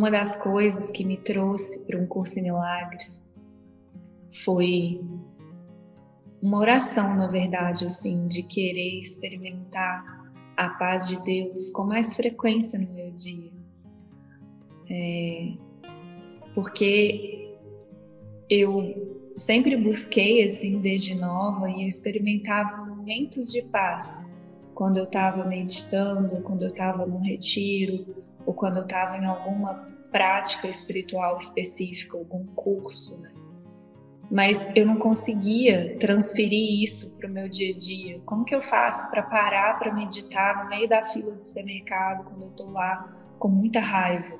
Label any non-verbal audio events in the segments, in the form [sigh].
uma das coisas que me trouxe para um curso em milagres foi uma oração, na verdade, assim, de querer experimentar a paz de Deus com mais frequência no meu dia. É, porque eu sempre busquei, assim, desde nova, e eu experimentava momentos de paz quando eu estava meditando, quando eu estava no retiro, ou quando eu estava em alguma prática espiritual específica, algum curso, né? Mas eu não conseguia transferir isso para o meu dia a dia. Como que eu faço para parar para meditar no meio da fila do supermercado quando eu estou lá com muita raiva?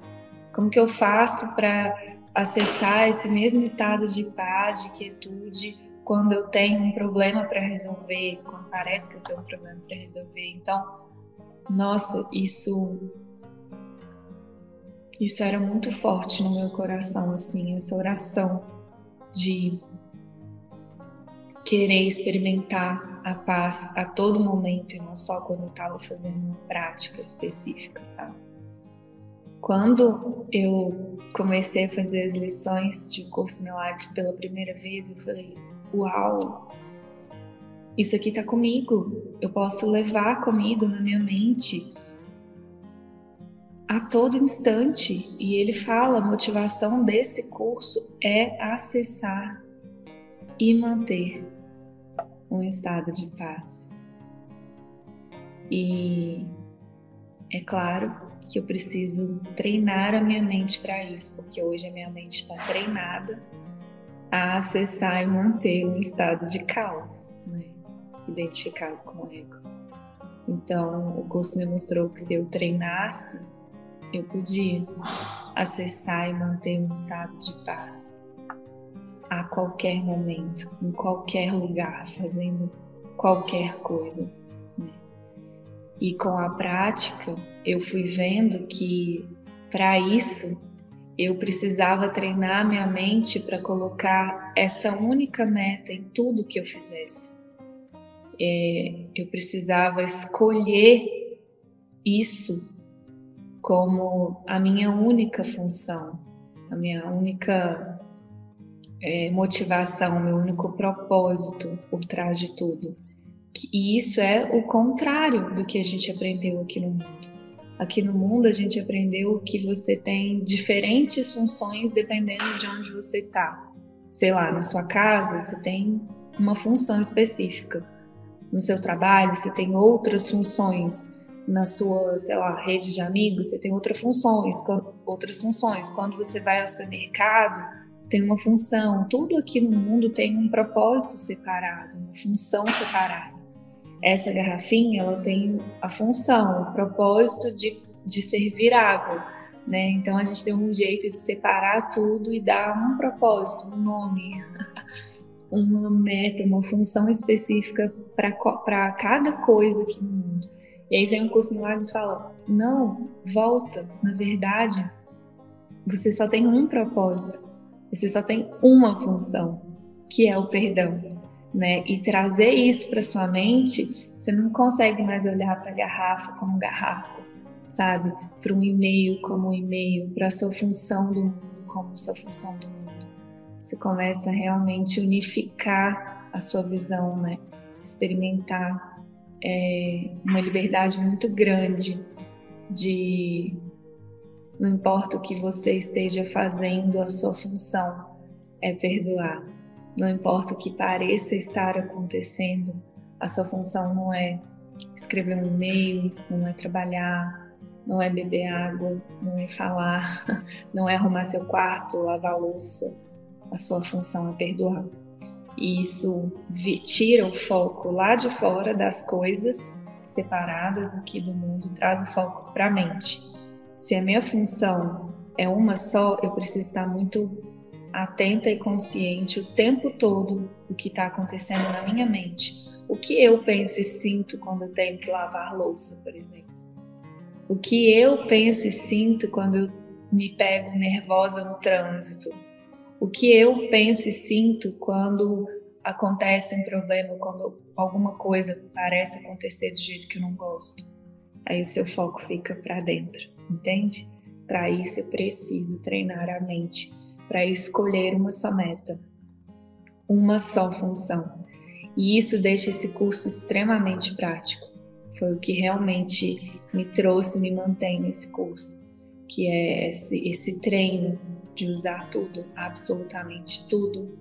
Como que eu faço para acessar esse mesmo estado de paz, de quietude, quando eu tenho um problema para resolver, quando parece que eu tenho um problema para resolver? Então, nossa, isso isso era muito forte no meu coração, assim, essa oração de querer experimentar a paz a todo momento e não só quando eu estava fazendo uma prática específica, sabe? Quando eu comecei a fazer as lições de Curso Milagres pela primeira vez, eu falei: Uau, isso aqui está comigo, eu posso levar comigo na minha mente a todo instante. E ele fala: a motivação desse curso é acessar e manter um estado de paz. E é claro que eu preciso treinar a minha mente para isso, porque hoje a minha mente está treinada a acessar e manter um estado de caos, né? identificado com o ego. Então, o curso me mostrou que se eu treinasse eu podia acessar e manter um estado de paz a qualquer momento, em qualquer lugar, fazendo qualquer coisa. Né? E com a prática, eu fui vendo que para isso eu precisava treinar minha mente para colocar essa única meta em tudo que eu fizesse. É, eu precisava escolher isso como a minha única função, a minha única é, motivação, o meu único propósito por trás de tudo. E isso é o contrário do que a gente aprendeu aqui no mundo. Aqui no mundo a gente aprendeu que você tem diferentes funções dependendo de onde você está. Sei lá, na sua casa você tem uma função específica. No seu trabalho você tem outras funções na sua, sei lá, rede de amigos, você tem outras funções, outras funções. Quando você vai ao supermercado, tem uma função. Tudo aqui no mundo tem um propósito separado, uma função separada. Essa garrafinha, ela tem a função, o propósito de, de servir água, né? Então a gente tem um jeito de separar tudo e dar um propósito, um nome, [laughs] uma meta, uma função específica para cada coisa aqui no mundo. E aí vem um curso milagres e fala: não, volta. Na verdade, você só tem um propósito, você só tem uma função, que é o perdão. Né? E trazer isso para sua mente, você não consegue mais olhar para a garrafa como garrafa, sabe? Para um e-mail como um e-mail, para a sua função do mundo como sua função do mundo. Você começa a realmente unificar a sua visão, né? Experimentar é, uma liberdade muito grande de não importa o que você esteja fazendo, a sua função é perdoar. Não importa o que pareça estar acontecendo, a sua função não é escrever um e-mail, não é trabalhar, não é beber água, não é falar, [laughs] não é arrumar seu quarto, lavar louça. A sua função é perdoar. E isso tira o foco lá de fora das coisas separadas aqui do mundo traz o foco para a mente. Se a minha função é uma só, eu preciso estar muito atenta e consciente o tempo todo do que está acontecendo na minha mente. O que eu penso e sinto quando eu tenho que lavar louça, por exemplo. O que eu penso e sinto quando eu me pego nervosa no trânsito o que eu penso e sinto quando acontece um problema, quando alguma coisa parece acontecer do jeito que eu não gosto. Aí o seu foco fica para dentro, entende? para isso eu preciso treinar a mente para escolher uma só meta, uma só função. E isso deixa esse curso extremamente prático. Foi o que realmente me trouxe, me mantém nesse curso, que é esse, esse treino de usar tudo, absolutamente tudo,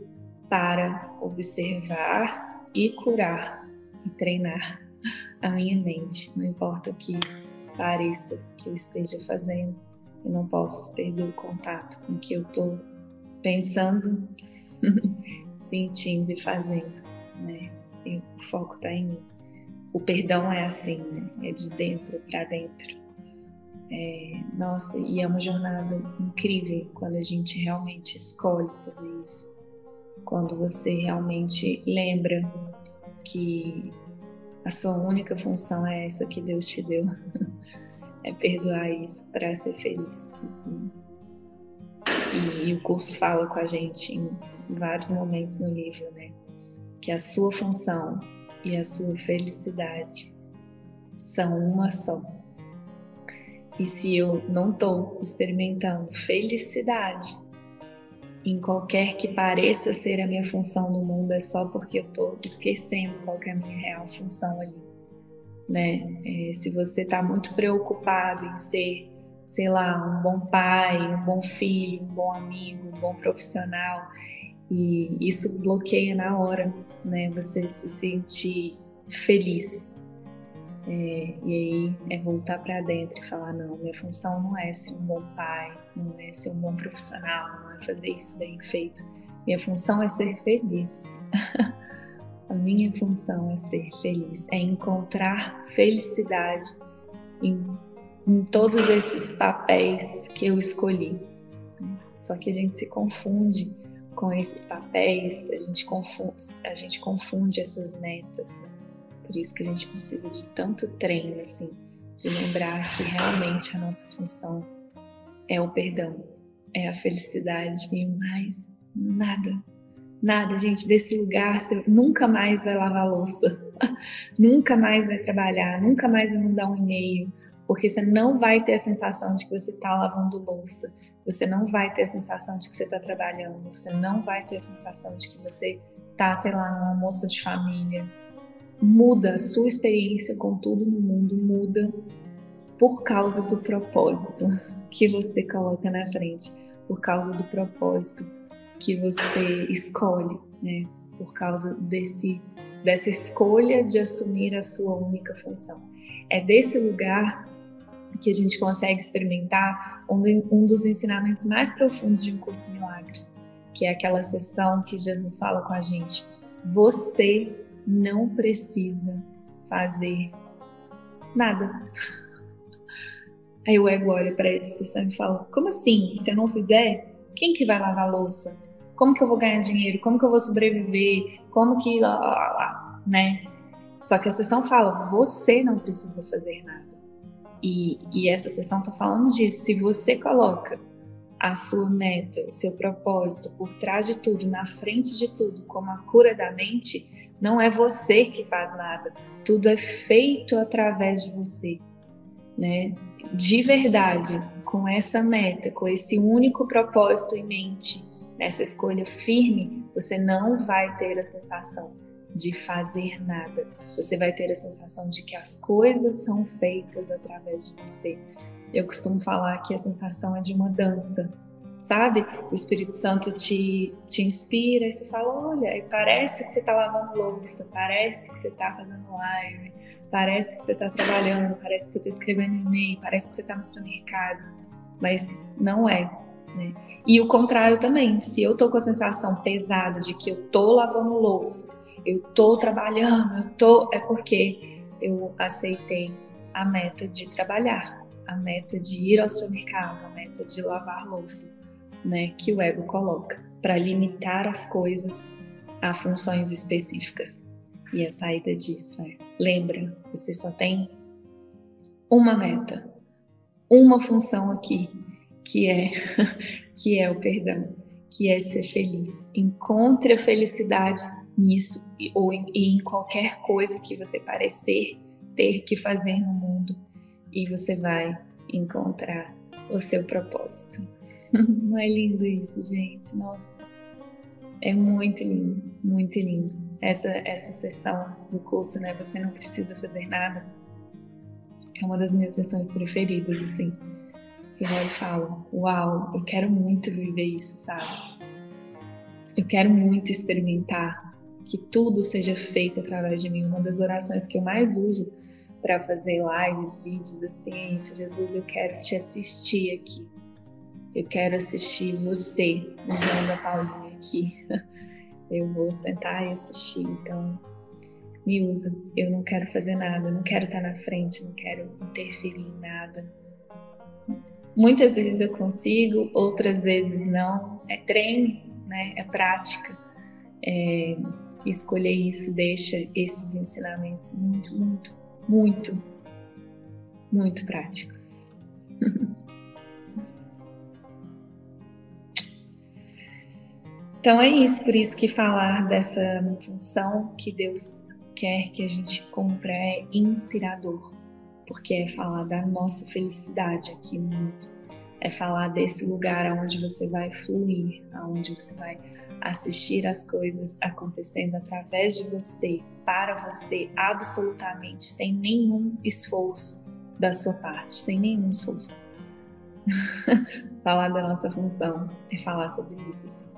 para observar e curar e treinar a minha mente. Não importa o que pareça que eu esteja fazendo, eu não posso perder o contato com o que eu estou pensando, [laughs] sentindo e fazendo. Né? O foco está em mim. O perdão é assim, né? é de dentro para dentro. É, nossa, e é uma jornada incrível quando a gente realmente escolhe fazer isso. Quando você realmente lembra que a sua única função é essa que Deus te deu. [laughs] é perdoar isso para ser feliz. E, e, o curso fala com a gente em vários momentos no livro, né? Que a sua função e a sua felicidade são uma só. E se eu não estou experimentando felicidade em qualquer que pareça ser a minha função no mundo, é só porque eu estou esquecendo qual é a minha real função ali. Né? É, se você está muito preocupado em ser, sei lá, um bom pai, um bom filho, um bom amigo, um bom profissional, e isso bloqueia na hora, né? Você se sentir feliz. É, e aí é voltar para dentro e falar: não, minha função não é ser um bom pai, não é ser um bom profissional, não é fazer isso bem feito. Minha função é ser feliz. [laughs] A minha função é ser feliz, é encontrar felicidade em, em todos esses papéis que eu escolhi. Só que a gente se confunde com esses papéis, a gente confunde, a gente confunde essas metas. Né? Por isso que a gente precisa de tanto treino, assim, de lembrar que realmente a nossa função é o perdão, é a felicidade e mais nada. Nada, gente, desse lugar você nunca mais vai lavar louça, [laughs] nunca mais vai trabalhar, nunca mais vai mandar um e-mail, porque você não vai ter a sensação de que você está lavando louça, você não vai ter a sensação de que você está trabalhando, você não vai ter a sensação de que você está, sei lá, num almoço de família, muda, a sua experiência com tudo no mundo muda por causa do propósito que você coloca na frente, por causa do propósito que você escolhe, né? Por causa desse dessa escolha de assumir a sua única função. É desse lugar que a gente consegue experimentar um, dos ensinamentos mais profundos de um curso de milagres, que é aquela sessão que Jesus fala com a gente: você não precisa fazer nada. Aí o ego olha para essa sessão e fala: Como assim? Se eu não fizer, quem que vai lavar a louça? Como que eu vou ganhar dinheiro? Como que eu vou sobreviver? Como que lá, lá, lá, né? Só que a sessão fala: Você não precisa fazer nada. E, e essa sessão está falando disso. Se você coloca a sua meta, o seu propósito por trás de tudo, na frente de tudo, como a cura da mente, não é você que faz nada. Tudo é feito através de você, né? De verdade, com essa meta, com esse único propósito em mente, nessa escolha firme, você não vai ter a sensação de fazer nada. Você vai ter a sensação de que as coisas são feitas através de você. Eu costumo falar que a sensação é de uma dança, sabe? O Espírito Santo te, te inspira e você fala: olha, parece que você está lavando louça, parece que você está fazendo live, parece que você está trabalhando, parece que você está escrevendo e-mail, parece que você está no supermercado, mas não é. Né? E o contrário também, se eu tô com a sensação pesada de que eu tô lavando louça, eu tô trabalhando, eu tô, é porque eu aceitei a meta de trabalhar a meta de ir ao supermercado, a meta de lavar louça, né, que o ego coloca para limitar as coisas a funções específicas. E a saída disso é: lembra, você só tem uma meta, uma função aqui, que é [laughs] que é o perdão, que é ser feliz. Encontre a felicidade nisso ou em, em qualquer coisa que você parecer ter que fazer no mundo e você vai encontrar o seu propósito. [laughs] Não é lindo isso, gente? Nossa, é muito lindo, muito lindo. Essa, essa sessão do curso, né? Você não precisa fazer nada. É uma das minhas sessões preferidas, assim. Que eu olho e falo: Uau, eu quero muito viver isso, sabe? Eu quero muito experimentar que tudo seja feito através de mim. Uma das orações que eu mais uso para fazer lives, vídeos assim, é. Jesus, eu quero te assistir aqui. Eu quero assistir você usando a Paulinha aqui. [laughs] Eu vou sentar e assistir. Então, me usa. Eu não quero fazer nada, não quero estar na frente, não quero interferir em nada. Muitas vezes eu consigo, outras vezes não. É treino, né? É prática. É, escolher isso deixa esses ensinamentos muito, muito, muito, muito práticos. Então é isso, por isso que falar dessa função que Deus quer que a gente cumpra é inspirador, porque é falar da nossa felicidade aqui no mundo, é falar desse lugar onde você vai fluir, onde você vai assistir as coisas acontecendo através de você, para você, absolutamente, sem nenhum esforço da sua parte, sem nenhum esforço. [laughs] falar da nossa função é falar sobre isso. Assim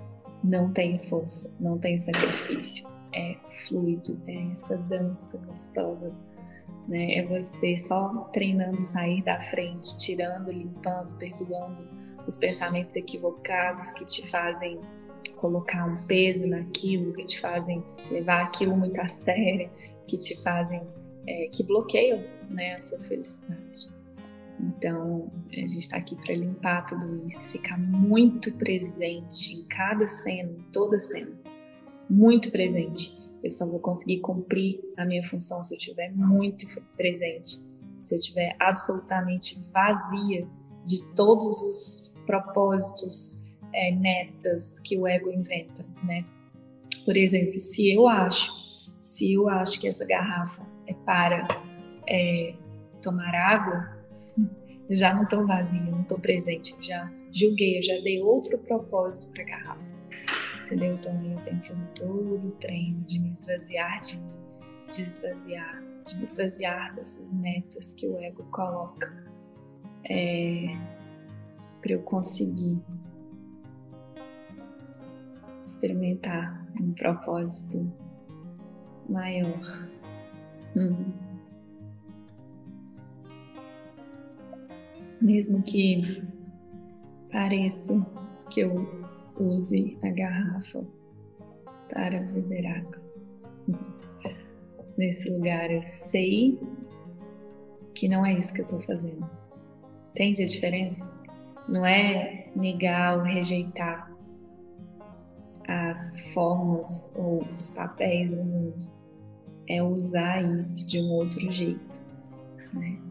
não tem esforço, não tem sacrifício, é fluido, é essa dança gostosa, né? É você só treinando sair da frente, tirando, limpando, perdoando os pensamentos equivocados que te fazem colocar um peso naquilo, que te fazem levar aquilo muito a sério, que te fazem, é, que bloqueiam, né, a sua felicidade. Então, a gente está aqui para limpar tudo isso, ficar muito presente em cada cena, em toda cena. Muito presente. Eu só vou conseguir cumprir a minha função se eu estiver muito presente, se eu estiver absolutamente vazia de todos os propósitos, é, metas que o ego inventa, né? Por exemplo, se eu acho, se eu acho que essa garrafa é para é, tomar água, [laughs] já não estou vazia, não estou presente, eu já julguei, eu já dei outro propósito para a garrafa. Entendeu? Então eu tenho que todo o treino de me esvaziar de de esvaziar, de me esvaziar dessas metas que o ego coloca é, para eu conseguir experimentar um propósito maior. Hum. mesmo que pareça que eu use a garrafa para beber água. Nesse lugar eu sei que não é isso que eu estou fazendo. Entende a diferença? Não é negar ou rejeitar as formas ou os papéis do mundo. É usar isso de um outro jeito. Né?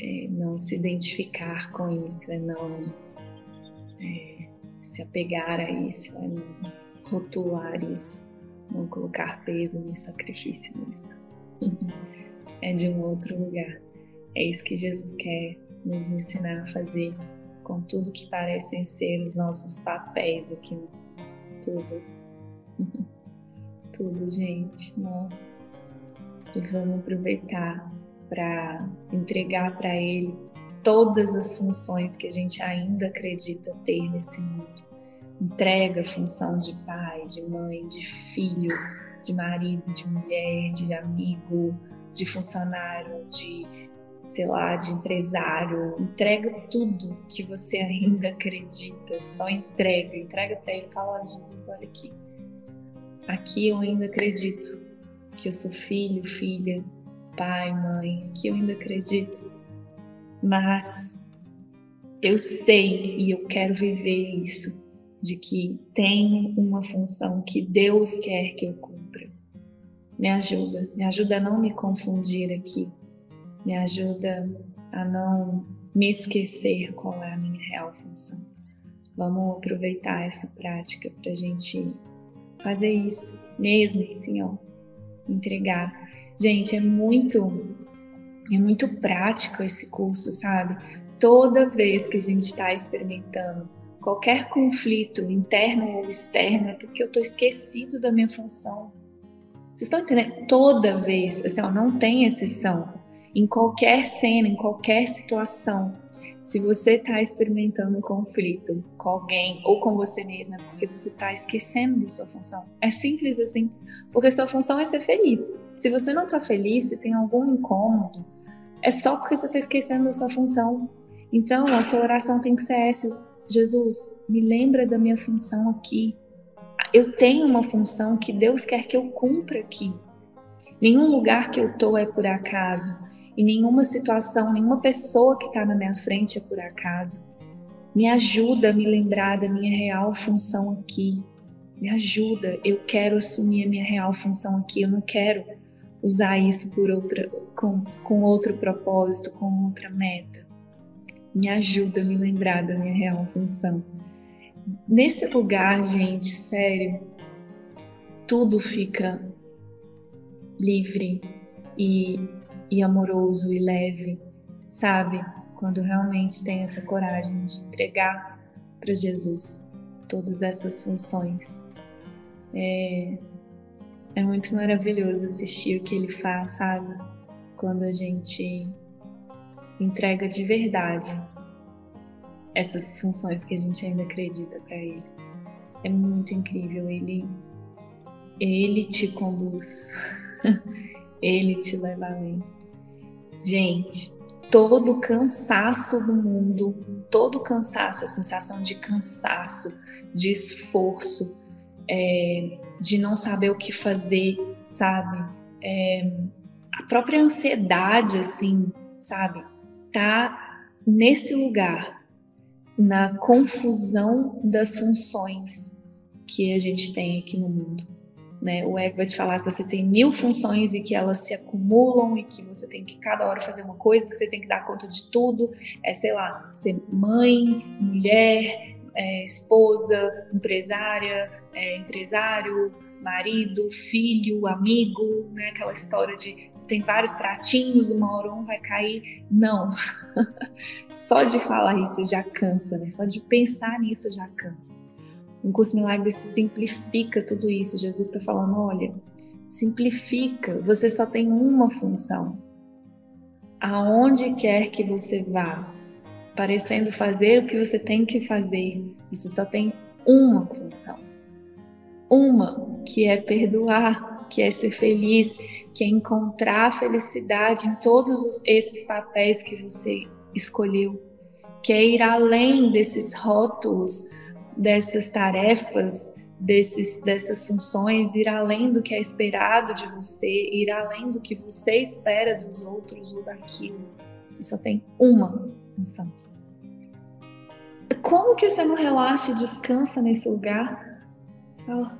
é, não se identificar com isso, é não é, se apegar a isso, é não rotular isso, não colocar peso nem sacrifício nisso. [laughs] é de um outro lugar. É isso que Jesus quer nos ensinar a fazer com tudo que parecem ser os nossos papéis aqui no tudo. [laughs] tudo, gente. Nossa. E vamos aproveitar para entregar para Ele todas as funções que a gente ainda acredita ter nesse mundo. Entrega a função de pai, de mãe, de filho, de marido, de mulher, de amigo, de funcionário, de sei lá, de empresário. Entrega tudo que você ainda acredita, só entrega, entrega para ele, fala, olha Jesus, olha aqui. Aqui eu ainda acredito que eu sou filho, filha pai, mãe, que eu ainda acredito, mas eu sei e eu quero viver isso, de que tenho uma função que Deus quer que eu cumpra. Me ajuda, me ajuda a não me confundir aqui, me ajuda a não me esquecer qual é a minha real função. Vamos aproveitar essa prática para a gente fazer isso mesmo, assim, ó, entregar Gente, é muito é muito prático esse curso, sabe? toda vez que a gente está experimentando qualquer conflito interno ou externo, é porque eu estou esquecido da minha função. Vocês estão entendendo? Toda vez, assim, ó, não tem exceção. Em qualquer cena, em qualquer situação, se você está experimentando um conflito com alguém ou com você mesma, porque você está esquecendo da sua função. É simples assim, porque sua função é ser feliz. Se você não está feliz, se tem algum incômodo, é só porque você está esquecendo da sua função. Então, a sua oração tem que ser essa: Jesus, me lembra da minha função aqui. Eu tenho uma função que Deus quer que eu cumpra aqui. Nenhum lugar que eu estou é por acaso. E nenhuma situação, nenhuma pessoa que está na minha frente é por acaso. Me ajuda a me lembrar da minha real função aqui. Me ajuda, eu quero assumir a minha real função aqui. Eu não quero usar isso por outra, com, com outro propósito, com outra meta. Me ajuda a me lembrar da minha real função. Nesse lugar, gente, sério, tudo fica livre e e amoroso e leve, sabe? Quando realmente tem essa coragem de entregar para Jesus todas essas funções. É, é muito maravilhoso assistir o que ele faz, sabe? Quando a gente entrega de verdade essas funções que a gente ainda acredita para ele. É muito incrível, ele ele te conduz. [laughs] ele te leva além. Gente, todo o cansaço do mundo, todo o cansaço, a sensação de cansaço, de esforço, é, de não saber o que fazer, sabe? É, a própria ansiedade, assim, sabe? Tá nesse lugar, na confusão das funções que a gente tem aqui no mundo. Né? O ego vai te falar que você tem mil funções e que elas se acumulam e que você tem que cada hora fazer uma coisa, que você tem que dar conta de tudo. É, sei lá, ser mãe, mulher, é, esposa, empresária, é, empresário, marido, filho, amigo, né? Aquela história de tem vários pratinhos, uma hora um vai cair. Não. [laughs] Só de falar isso já cansa, né? Só de pensar nisso já cansa. Um curso milagre simplifica tudo isso. Jesus está falando: olha, simplifica. Você só tem uma função. Aonde quer que você vá, parecendo fazer o que você tem que fazer, você só tem uma função. Uma que é perdoar, que é ser feliz, que é encontrar felicidade em todos esses papéis que você escolheu, que é ir além desses rótulos dessas tarefas, desses, dessas funções, ir além do que é esperado de você, ir além do que você espera dos outros ou daquilo. Você só tem uma função. Como que você não relaxa e descansa nesse lugar? Fala.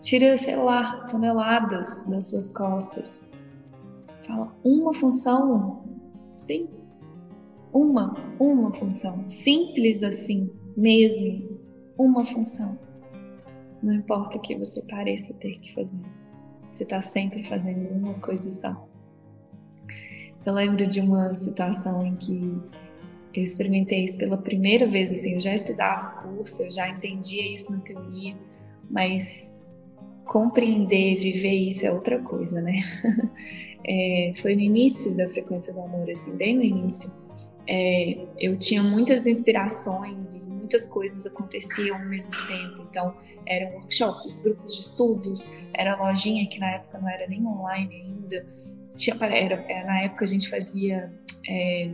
Tira, sei lá, toneladas das suas costas. Fala, uma função? Sim, uma, uma função, simples assim, mesmo, uma função. Não importa o que você pareça ter que fazer, você está sempre fazendo uma coisa só. Eu lembro de uma situação em que eu experimentei isso pela primeira vez, assim, eu já estudava o curso, eu já entendia isso na teoria, mas compreender, viver isso é outra coisa, né? [laughs] É, foi no início da frequência do amor, assim, bem no início é, eu tinha muitas inspirações e muitas coisas aconteciam ao mesmo tempo. Então, eram workshops, grupos de estudos, era lojinha que na época não era nem online ainda. Tinha, era, era na época a gente fazia é,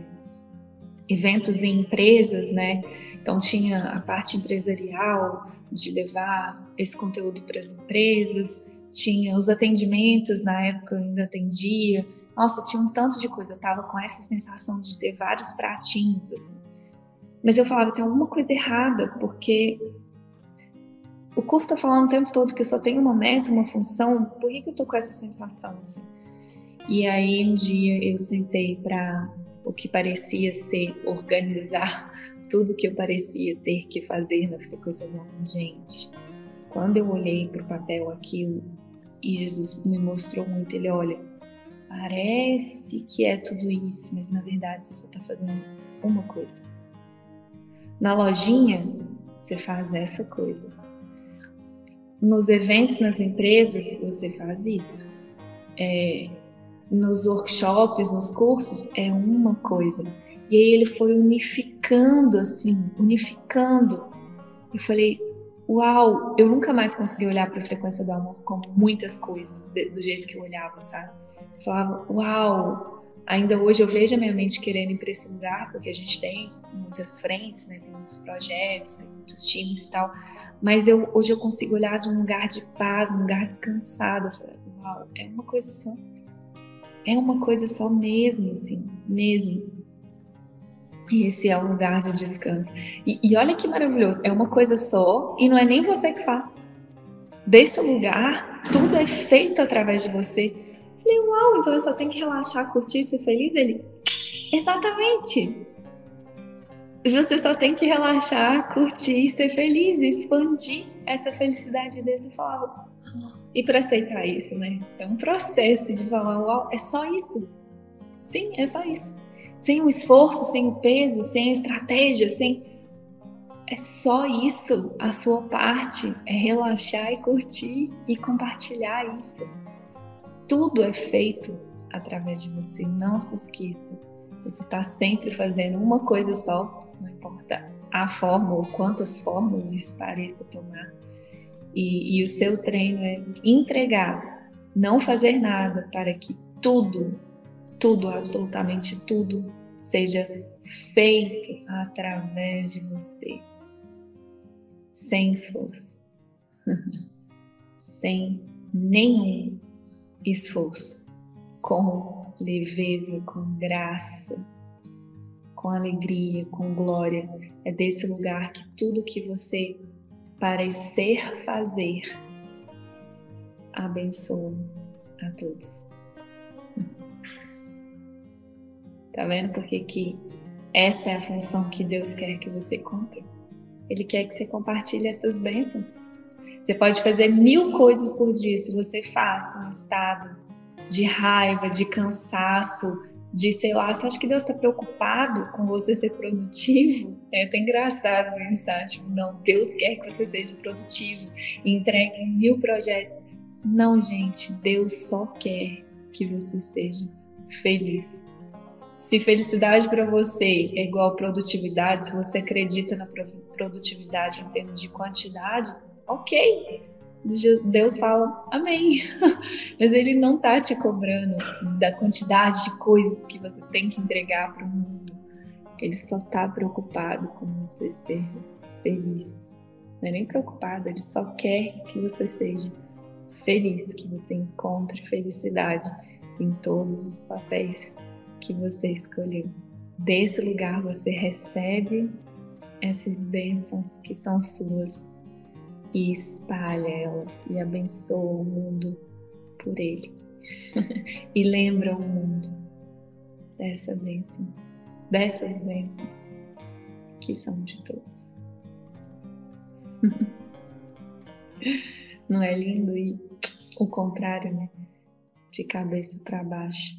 eventos em empresas, né? Então tinha a parte empresarial de levar esse conteúdo para as empresas, tinha os atendimentos, na época eu ainda atendia, nossa, tinha um tanto de coisa. Eu tava com essa sensação de ter vários pratinhos, assim. Mas eu falava, tem alguma coisa errada, porque o curso tá falando o tempo todo que eu só tenho uma meta, uma função, por que, que eu tô com essa sensação, assim? E aí um dia eu sentei para o que parecia ser organizar [laughs] tudo que eu parecia ter que fazer na frequência do gente. Quando eu olhei para o papel aquilo e Jesus me mostrou muito, ele olha, parece que é tudo isso, mas na verdade você só está fazendo uma coisa. Na lojinha, você faz essa coisa. Nos eventos, nas empresas, você faz isso. É, nos workshops, nos cursos, é uma coisa. E aí ele foi unificando, assim, unificando. Eu falei, uau, eu nunca mais consegui olhar para a frequência do amor como muitas coisas do jeito que eu olhava, sabe? Eu falava, uau, ainda hoje eu vejo a minha mente querendo ir para esse lugar, porque a gente tem muitas frentes, né? Tem muitos projetos, tem muitos times e tal. Mas eu, hoje eu consigo olhar de um lugar de paz, um lugar descansado. Eu uau, é uma coisa só. É uma coisa só mesmo, assim, mesmo. E esse é o lugar de descanso. E, e olha que maravilhoso, é uma coisa só e não é nem você que faz. Desse lugar, tudo é feito através de você. Falei, uau, então eu só tenho que relaxar, curtir, ser feliz? Ele, exatamente. Você só tem que relaxar, curtir, ser feliz, expandir essa felicidade de Deus. e falava, e para aceitar isso, né? É um processo de falar, uau, é só isso. Sim, é só isso sem o esforço, sem o peso, sem a estratégia, sem. É só isso. A sua parte é relaxar e curtir e compartilhar isso. Tudo é feito através de você. Não se esqueça. Você está sempre fazendo uma coisa só, não importa a forma ou quantas formas isso pareça tomar. E, e o seu treino é entregar, não fazer nada para que tudo tudo, absolutamente tudo, seja feito através de você, sem esforço, [laughs] sem nenhum esforço, com leveza, com graça, com alegria, com glória. É desse lugar que tudo que você parecer fazer abençoa a todos. Tá vendo porque que essa é a função que Deus quer que você cumpra? Ele quer que você compartilhe essas bênçãos. Você pode fazer mil coisas por dia se você faz num estado de raiva, de cansaço, de sei lá, você acha que Deus está preocupado com você ser produtivo? É até engraçado pensar, tipo, não, Deus quer que você seja produtivo e entregue mil projetos. Não, gente, Deus só quer que você seja feliz. Se felicidade para você é igual produtividade, se você acredita na produtividade em termos de quantidade, ok. Deus fala amém. [laughs] Mas Ele não está te cobrando da quantidade de coisas que você tem que entregar para o mundo. Ele só está preocupado com você ser feliz. Não é nem preocupado, ele só quer que você seja feliz, que você encontre felicidade em todos os papéis que você escolheu. Desse lugar você recebe essas bênçãos que são suas e espalha elas e abençoa o mundo por ele. [laughs] e lembra o mundo dessa bênção, dessas bênçãos que são de todos. [laughs] Não é lindo e o contrário, né? De cabeça para baixo.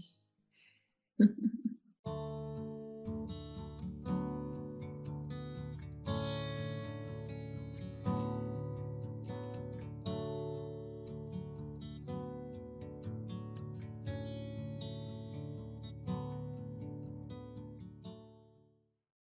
[laughs]